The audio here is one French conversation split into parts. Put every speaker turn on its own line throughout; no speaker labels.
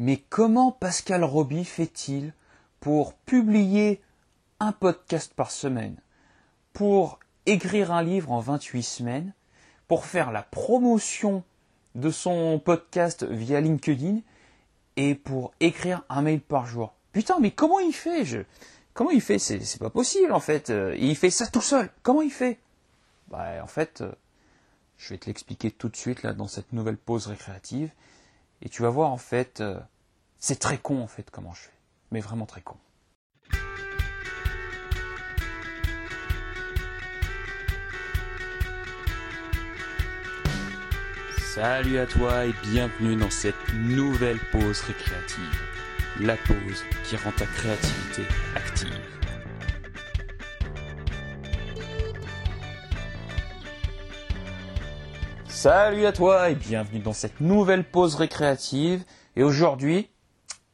Mais comment Pascal Roby fait-il pour publier un podcast par semaine, pour écrire un livre en 28 semaines, pour faire la promotion de son podcast via LinkedIn et pour écrire un mail par jour? Putain, mais comment il fait? Comment il fait? C'est pas possible en fait. Euh, il fait ça tout seul. Comment il fait? Bah en fait, euh, je vais te l'expliquer tout de suite là dans cette nouvelle pause récréative. Et tu vas voir en fait, euh, c'est très con en fait comment je fais. Mais vraiment très con. Salut à toi et bienvenue dans cette nouvelle pause récréative. La pause qui rend ta créativité active. Salut à toi et bienvenue dans cette nouvelle pause récréative. Et aujourd'hui,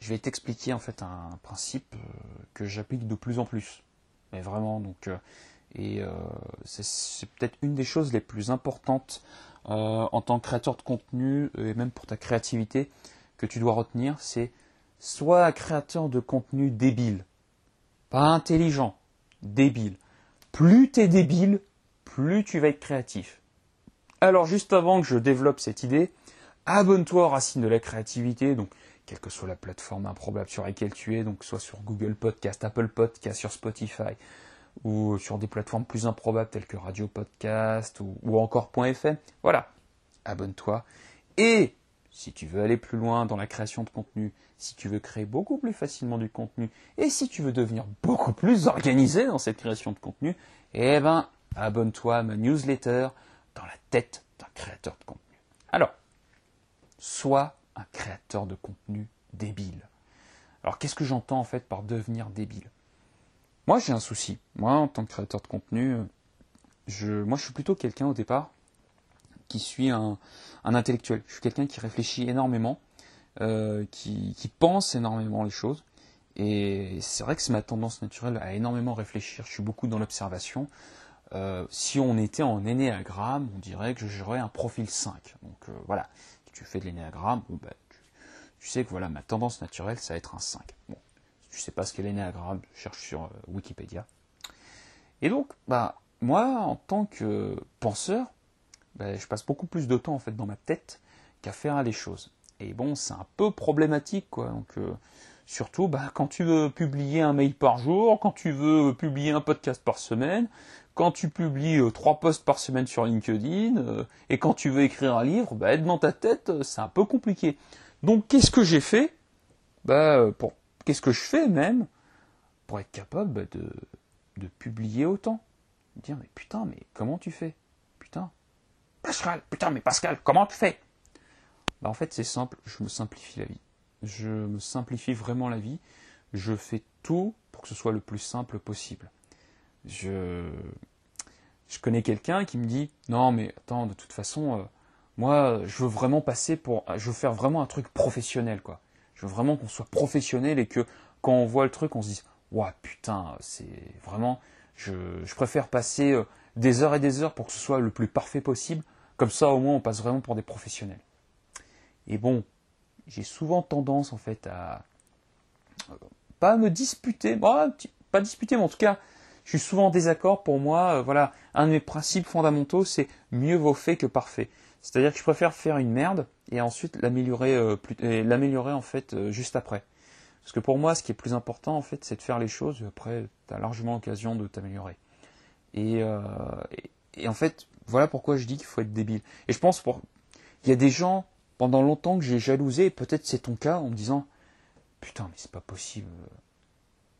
je vais t'expliquer en fait un principe euh, que j'applique de plus en plus. Mais vraiment, donc, euh, et euh, c'est peut-être une des choses les plus importantes en tant que créateur de contenu et même pour ta créativité que tu dois retenir, c'est soit créateur de contenu débile, pas intelligent, débile. Plus tu es débile, plus tu vas être créatif. Alors juste avant que je développe cette idée, abonne-toi aux racines de la créativité, donc quelle que soit la plateforme improbable sur laquelle tu es, donc soit sur Google Podcast, Apple Podcast, sur Spotify, ou sur des plateformes plus improbables telles que Radio Podcast ou, encore .fm. Voilà, abonne-toi. Et si tu veux aller plus loin dans la création de contenu, si tu veux créer beaucoup plus facilement du contenu, et si tu veux devenir beaucoup plus organisé dans cette création de contenu, eh ben, abonne-toi à ma newsletter dans la tête d'un créateur de contenu. Alors, sois un créateur de contenu débile. Alors, qu'est-ce que j'entends en fait par devenir débile? Moi, j'ai un souci. Moi, en tant que créateur de contenu, je, moi, je suis plutôt quelqu'un au départ qui suis un, intellectuel. Je suis quelqu'un qui réfléchit énormément, euh, qui, pense énormément les choses. Et c'est vrai que c'est ma tendance naturelle à énormément réfléchir. Je suis beaucoup dans l'observation. Euh, si on était en énéagramme, on dirait que j'aurais un profil 5. Donc euh, voilà, si tu fais de l'énéagramme, bah, tu, sais que voilà, ma tendance naturelle, ça va être un 5. Bon, si tu sais pas ce qu'est l'énéagramme, cherche sur Wikipédia. Et donc, bah, moi, en tant que penseur, ben, je passe beaucoup plus de temps en fait dans ma tête qu'à faire les choses. Et bon, c'est un peu problématique, quoi. Donc, euh, surtout, bah, quand tu veux publier un mail par jour, quand tu veux publier un podcast par semaine, quand tu publies euh, trois posts par semaine sur LinkedIn, euh, et quand tu veux écrire un livre, bah, être dans ta tête, c'est un peu compliqué. Donc, qu'est-ce que j'ai fait? Bah, pour, Qu'est-ce que je fais même pour être capable bah, de, de publier autant? Dire, mais putain, mais comment tu fais? Putain, Pascal, putain, mais Pascal, comment tu fais? Bah, En fait, c'est simple, je me simplifie la vie. Je me simplifie vraiment la vie. Je fais tout pour que ce soit le plus simple possible. Je, connais quelqu'un qui me dit Non, mais attends, de toute façon, euh, moi, je veux vraiment passer pour. Je veux faire vraiment un truc professionnel, quoi. Je veux vraiment qu'on soit professionnel et que quand on voit le truc, on se dise Ouah, putain, c'est vraiment. Je, je, préfère passer euh, des heures et des heures pour que ce soit le plus parfait possible. Comme ça, au moins, on passe vraiment pour des professionnels. Et bon, j'ai souvent tendance, en fait, à pas me disputer, bon, pas disputer, mais en tout cas, je suis souvent en désaccord. Pour moi, euh, voilà, un de mes principes fondamentaux, c'est mieux vaut fait que parfait. C'est-à-dire que je préfère faire une merde et ensuite l'améliorer, euh, l'améliorer en fait euh, juste après. Parce que pour moi, ce qui est plus important, en fait, c'est de faire les choses. Et après, tu as largement l'occasion de t'améliorer. Euh, et, en fait, voilà pourquoi je dis qu'il faut être débile. Et je pense pour, il y a des gens pendant longtemps que j'ai jalousé, et peut-être c'est ton cas, en me disant, putain, mais c'est pas possible.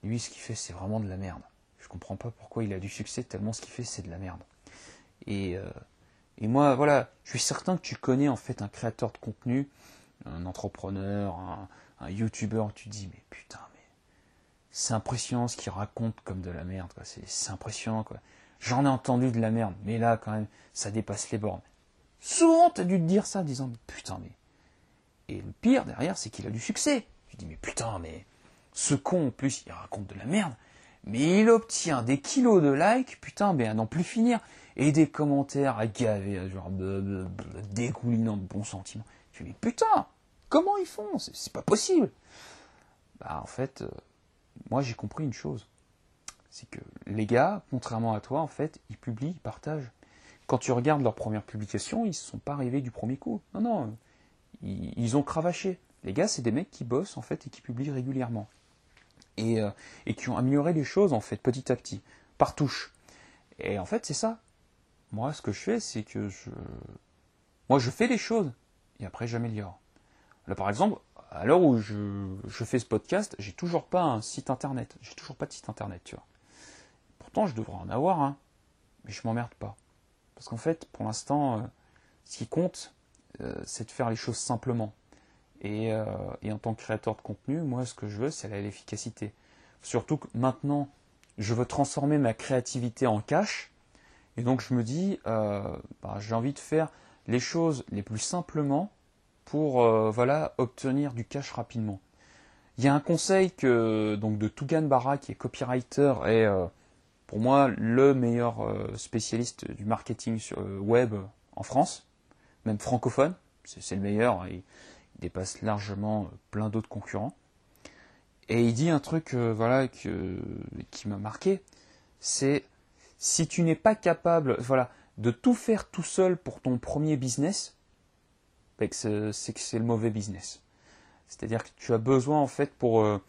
Lui, ce qu'il fait, c'est vraiment de la merde. Je comprends pas pourquoi il a du succès tellement ce qu'il fait, c'est de la merde. Et, euh, et moi, voilà, je suis certain que tu connais en fait un créateur de contenu, un entrepreneur, un, un youtubeur, tu te dis, mais putain, mais c'est impressionnant ce qu'il raconte comme de la merde. C'est impressionnant, quoi. J'en ai entendu de la merde, mais là, quand même, ça dépasse les bornes. Souvent, t'as dû te dire ça, en disant, putain, mais. Et le pire derrière, c'est qu'il a du succès. Tu dis, mais putain, mais. Ce con, en plus, il raconte de la merde, mais il obtient des kilos de likes, putain, mais à n'en plus finir. Et des commentaires à gaver, genre, dégoulinant de bons sentiments. Tu dis, putain, comment ils font? C'est pas possible. Bah, en fait, euh, moi j'ai compris une chose. C'est que les gars, contrairement à toi, en fait, ils publient, ils partagent. Quand tu regardes leurs premières publications, ils ne sont pas arrivés du premier coup. Non, non, ils, ont cravaché. Les gars, c'est des mecs qui bossent en fait et qui publient régulièrement. Et, euh, et qui ont amélioré les choses en fait petit à petit, par touche. Et en fait, c'est ça. Moi, ce que je fais, c'est que je. Moi, je fais des choses et après, j'améliore. Là, par exemple, à l'heure où je, je, fais ce podcast, j'ai toujours pas un site internet. J'ai toujours pas de site internet, tu vois. Pourtant, je devrais en avoir un. Mais je m'emmerde pas. Parce qu'en fait, pour l'instant, euh, ce qui compte, euh, c'est de faire les choses simplement. Et, euh, et, en tant que créateur de contenu, moi, ce que je veux, c'est l'efficacité. Surtout que maintenant, je veux transformer ma créativité en cash. Et donc, je me dis, bah, j'ai envie de faire les choses les plus simplement pour voilà, obtenir du cash rapidement. Il y a un conseil que, donc, de Tugan Barra, qui est copywriter et pour moi le meilleur euh, spécialiste du marketing euh, web en France, même francophone, c'est le meilleur, il, dépasse largement euh, plein d'autres concurrents. Et il dit un truc voilà qui m'a marqué, c'est si tu n'es pas capable voilà de tout faire tout seul pour ton premier business, ben, c'est que c'est le mauvais business. C'est-à-dire que tu as besoin en fait pour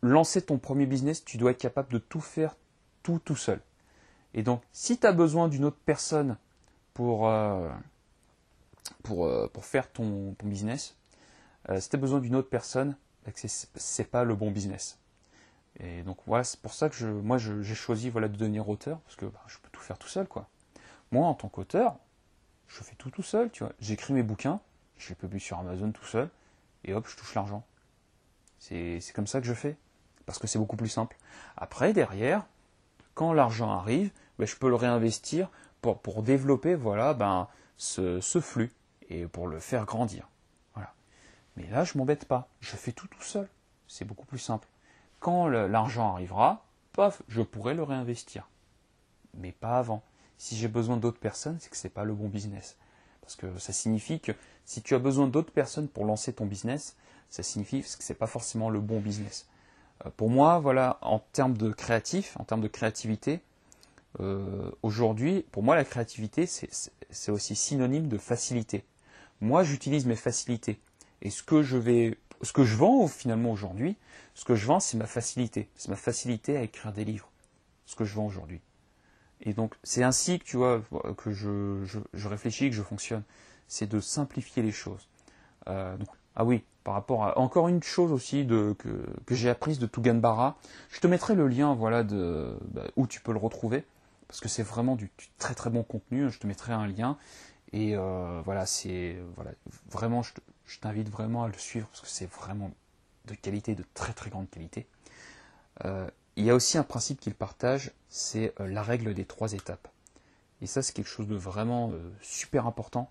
lancer ton premier business, tu dois être capable de tout faire tout tout seul. Et donc, si tu as besoin d'une autre personne pour, euh, pour, euh, pour faire ton, business, euh, si tu as besoin d'une autre personne, bah, c'est pas le bon business. Et donc voilà, c'est pour ça que je, moi j'ai choisi voilà, de devenir auteur, parce que bah, je peux tout faire tout seul. quoi. Moi, en tant qu'auteur, je fais tout tout seul, tu vois. J'écris mes bouquins, je les publie sur Amazon tout seul, et hop, je touche l'argent. C'est comme ça que je fais parce que c'est beaucoup plus simple. Après, derrière, quand l'argent arrive, ben, je peux le réinvestir pour, pour développer voilà, ben, ce, flux et pour le faire grandir. Voilà. Mais là, je m'embête pas. Je fais tout tout seul. C'est beaucoup plus simple. Quand l'argent arrivera, paf, je pourrai le réinvestir. Mais pas avant. Si j'ai besoin d'autres personnes, c'est que ce n'est pas le bon business. Parce que ça signifie que si tu as besoin d'autres personnes pour lancer ton business, ça signifie que ce n'est pas forcément le bon business. Euh, pour moi, voilà, en termes de créatif, en termes de créativité, euh, aujourd'hui, pour moi, la créativité, c'est aussi synonyme de facilité. Moi, j'utilise mes facilités. Et ce que je vais, ce que je vends finalement aujourd'hui, ce que je vends, c'est ma facilité. C'est ma facilité à écrire des livres. Ce que je vends aujourd'hui. Et donc, c'est ainsi que tu vois que je, réfléchis, que je fonctionne. C'est de simplifier les choses. Euh, ah oui, par rapport à encore une chose aussi que, j'ai apprise de Tuganbara. Je te mettrai le lien voilà de bah, où tu peux le retrouver parce que c'est vraiment du, très très bon contenu. Je te mettrai un lien et euh, voilà c'est voilà vraiment je t'invite vraiment à le suivre parce que c'est vraiment de qualité, de très très grande qualité. Euh, il y a aussi un principe qu'il partage, c'est euh, la règle des trois étapes. Et ça c'est quelque chose de vraiment super important.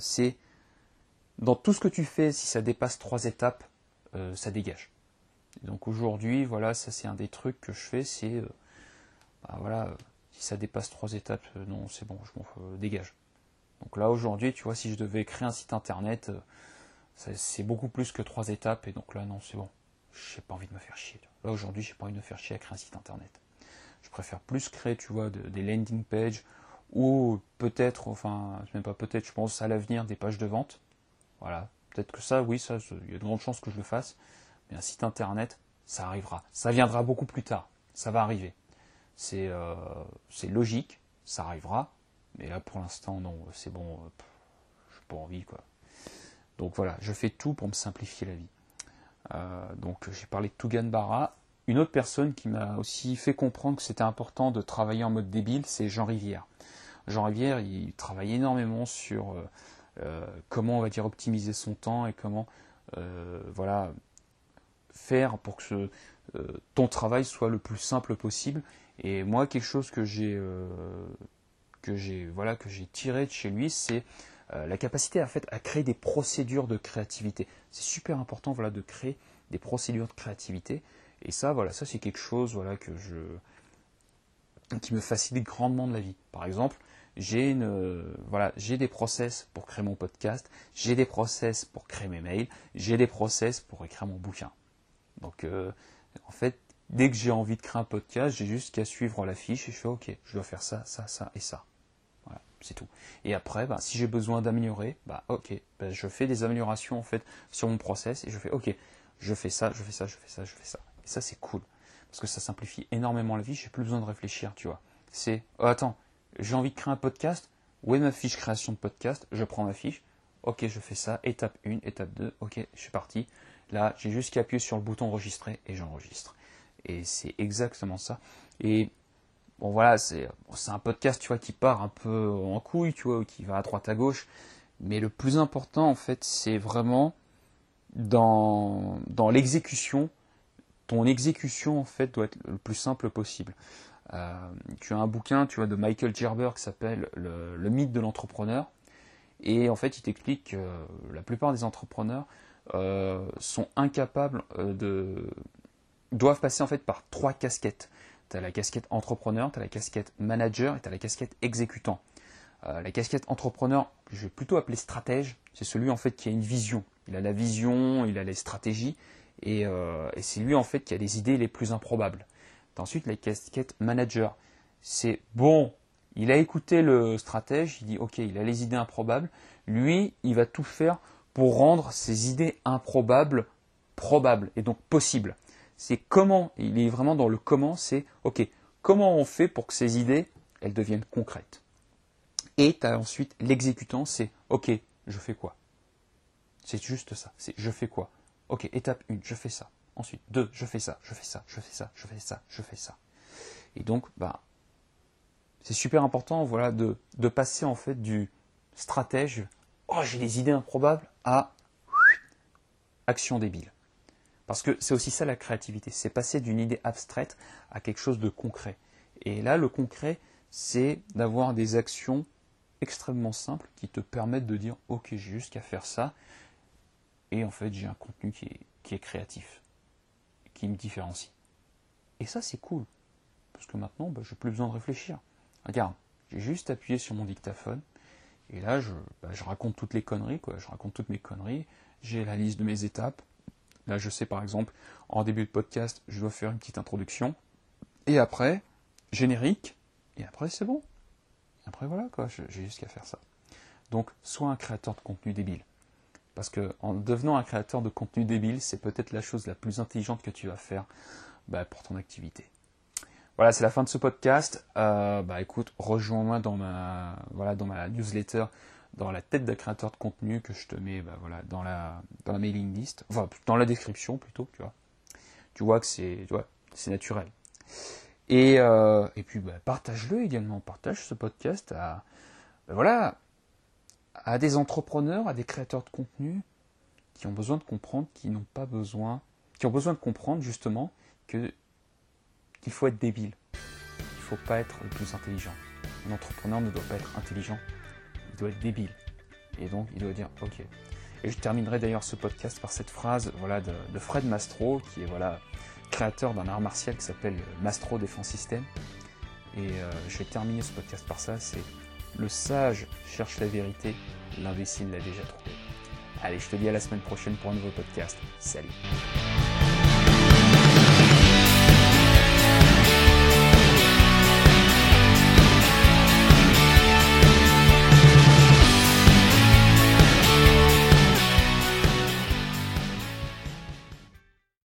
c'est dans tout ce que tu fais, si ça dépasse trois étapes, ça dégage. donc aujourd'hui, voilà, ça c'est un des trucs que je fais, c'est, bah, voilà, si ça dépasse trois étapes, euh, non, c'est bon, je m'en dégage. Donc là aujourd'hui, tu vois, si je devais créer un site internet, c'est beaucoup plus que trois étapes, et donc là non, c'est bon. J'ai pas envie de me faire chier. Là aujourd'hui, j'ai pas envie de me faire chier à créer un site internet. Je préfère plus créer, tu vois, des landing pages ou peut-être, enfin, même pas peut-être, je pense à l'avenir des pages de vente voilà. Peut-être que ça, oui, ça, il y a de grandes chances que je le fasse. Mais un site internet, ça arrivera. Ça viendra beaucoup plus tard. Ça va arriver. C'est euh, logique, ça arrivera. Mais là, pour l'instant, non, c'est bon. Euh, je n'ai pas envie, quoi. Donc voilà, je fais tout pour me simplifier la vie. Euh, donc j'ai parlé de Tugan Barra. Une autre personne qui m'a aussi fait comprendre que c'était important de travailler en mode débile, c'est Jean Rivière. Jean Rivière, il travaille énormément sur euh, comment on va dire optimiser son temps et comment euh, voilà faire pour que euh, ton travail soit le plus simple possible. Et moi, quelque chose que j'ai j'ai voilà tiré de chez lui, c'est la capacité à, fait, à créer des procédures de créativité. C'est super important voilà de créer des procédures de créativité. Et ça voilà ça c'est quelque chose voilà que je qui me facilite grandement de la vie. Par exemple, j'ai euh, voilà, j'ai des process pour créer mon podcast, j'ai des process pour créer mes mails, j'ai des process pour écrire mon bouquin. Donc, euh, en fait, dès que j'ai envie de créer un podcast, j'ai juste qu'à suivre la fiche et je fais OK, je dois faire ça, ça, ça et ça. Voilà, c'est tout. Et après, bah, si j'ai besoin d'améliorer, bah OK, bah, je fais des améliorations en fait sur mon process et je fais OK, je fais ça, je fais ça, je fais ça, je fais ça. Et ça, c'est cool parce que ça simplifie énormément la vie. J'ai plus besoin de réfléchir, tu vois. C'est oh, attends, j'ai envie de créer un podcast. Où est ma fiche création de podcast? Je prends ma fiche. Ok, je fais ça. Étape 1, étape 2. Ok, je suis parti. Là, j'ai juste qu'à appuyer sur le bouton enregistrer et j'enregistre. Et c'est exactement ça. Et bon, voilà, c'est un podcast, tu vois, qui part un peu en couille, tu vois, qui va à droite à gauche. Mais le plus important, en fait, c'est vraiment dans, dans l'exécution. Ton exécution, en fait, doit être le plus simple possible. Euh, tu as un bouquin, tu vois, de Michael Gerber qui s'appelle le, mythe de l'entrepreneur. Et en fait, il t'explique que la plupart des entrepreneurs euh, sont incapables euh, de doivent passer en fait par trois casquettes. Tu as la casquette entrepreneur, tu as la casquette manager et tu as la casquette exécutant. la casquette entrepreneur, je vais plutôt appeler stratège, c'est celui en fait qui a une vision. Il a la vision, il a les stratégies, et, et c'est lui en fait qui a les idées les plus improbables ensuite la casquette manager. C'est bon, il a écouté le stratège, il dit ok, il a les idées improbables. Lui, il va tout faire pour rendre ces idées improbables probables et donc possibles. C'est comment, il est vraiment dans le comment, c'est ok, comment on fait pour que ces idées, elles deviennent concrètes. Et tu as ensuite l'exécutant, c'est ok, je fais quoi? C'est juste ça, c'est je fais quoi? Ok, étape 1, je fais ça. Ensuite, deux, je fais ça, je fais ça, je fais ça, je fais ça, je fais ça. Et donc, bah, c'est super important, voilà, de, de passer en fait du stratège, oh j'ai des idées improbables, à action débile. Parce que c'est aussi ça la créativité, c'est passer d'une idée abstraite à quelque chose de concret. Et là, le concret, c'est d'avoir des actions extrêmement simples qui te permettent de dire ok j'ai juste qu'à faire ça et en fait j'ai un contenu qui est, créatif qui me différencie. Et ça, c'est cool. Parce que maintenant, bah, je n'ai plus besoin de réfléchir. Regarde, j'ai juste appuyé sur mon dictaphone. Et là, je, bah, je, raconte toutes les conneries, quoi. Je raconte toutes mes conneries. J'ai la liste de mes étapes. Là, je sais, par exemple, en début de podcast, je dois faire une petite introduction. Et après, générique. Et après, c'est bon. après, voilà, quoi. J'ai juste qu'à faire ça. Donc, sois un créateur de contenu débile. Parce que en devenant un créateur de contenu débile, c'est peut-être la chose la plus intelligente que tu vas faire bah, pour ton activité. Voilà, c'est la fin de ce podcast. Euh, bah écoute, rejoins-moi dans ma voilà dans ma newsletter, dans la tête d'un créateur de contenu que je te mets bah, voilà dans la dans la mailing list, enfin dans la description plutôt, tu vois. Tu vois que c'est c'est naturel. Et, euh, et puis bah, partage-le également, partage ce podcast à voilà à des entrepreneurs, à des créateurs de contenu qui ont besoin de comprendre, qui n'ont pas besoin, qui ont besoin de comprendre justement que qu'il faut être débile. Il ne faut pas être le plus intelligent. Un entrepreneur ne doit pas être intelligent, il doit être débile. Et donc il doit dire ok. Et je terminerai d'ailleurs ce podcast par cette phrase voilà, de, Fred Mastro, qui est voilà, créateur d'un art martial qui s'appelle Mastro Defense System. Et euh, je vais terminer ce podcast par ça, c'est le sage cherche la vérité, l'imbécile l'a déjà trouvé. Allez, je te dis à la semaine prochaine pour un nouveau podcast. Salut